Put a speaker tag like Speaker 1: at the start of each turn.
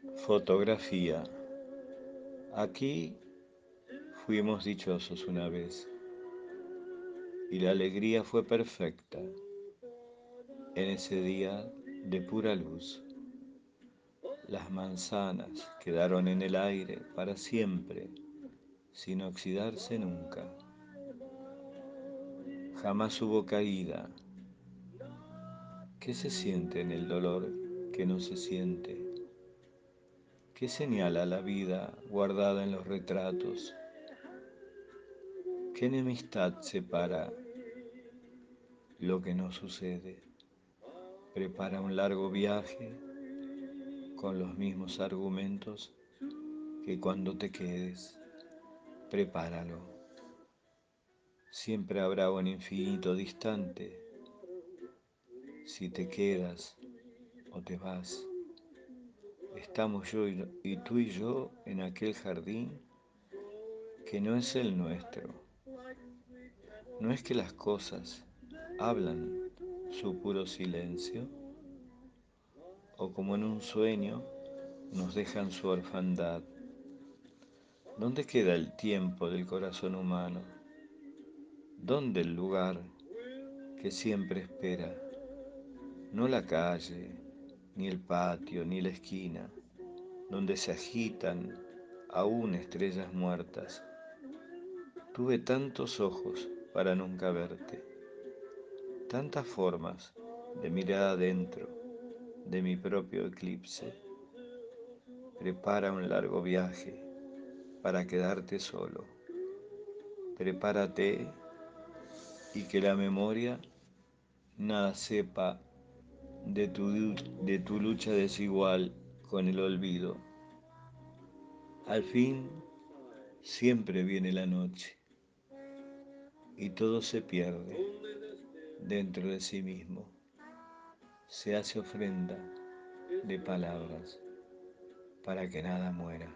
Speaker 1: Fotografía. Aquí fuimos dichosos una vez y la alegría fue perfecta en ese día de pura luz. Las manzanas quedaron en el aire para siempre, sin oxidarse nunca. Jamás hubo caída. ¿Qué se siente en el dolor que no se siente? ¿Qué señala la vida guardada en los retratos? ¿Qué enemistad separa lo que no sucede? Prepara un largo viaje con los mismos argumentos que cuando te quedes. Prepáralo. Siempre habrá un infinito distante si te quedas o te vas. Estamos yo y tú y yo en aquel jardín que no es el nuestro. No es que las cosas hablan su puro silencio o como en un sueño nos dejan su orfandad. ¿Dónde queda el tiempo del corazón humano? ¿Dónde el lugar que siempre espera? No la calle, ni el patio, ni la esquina, donde se agitan aún estrellas muertas. Tuve tantos ojos para nunca verte, tantas formas de mirar adentro de mi propio eclipse. Prepara un largo viaje para quedarte solo. Prepárate y que la memoria nada sepa de tu, de tu lucha desigual con el olvido. Al fin, siempre viene la noche y todo se pierde dentro de sí mismo. Se hace ofrenda de palabras para que nada muera.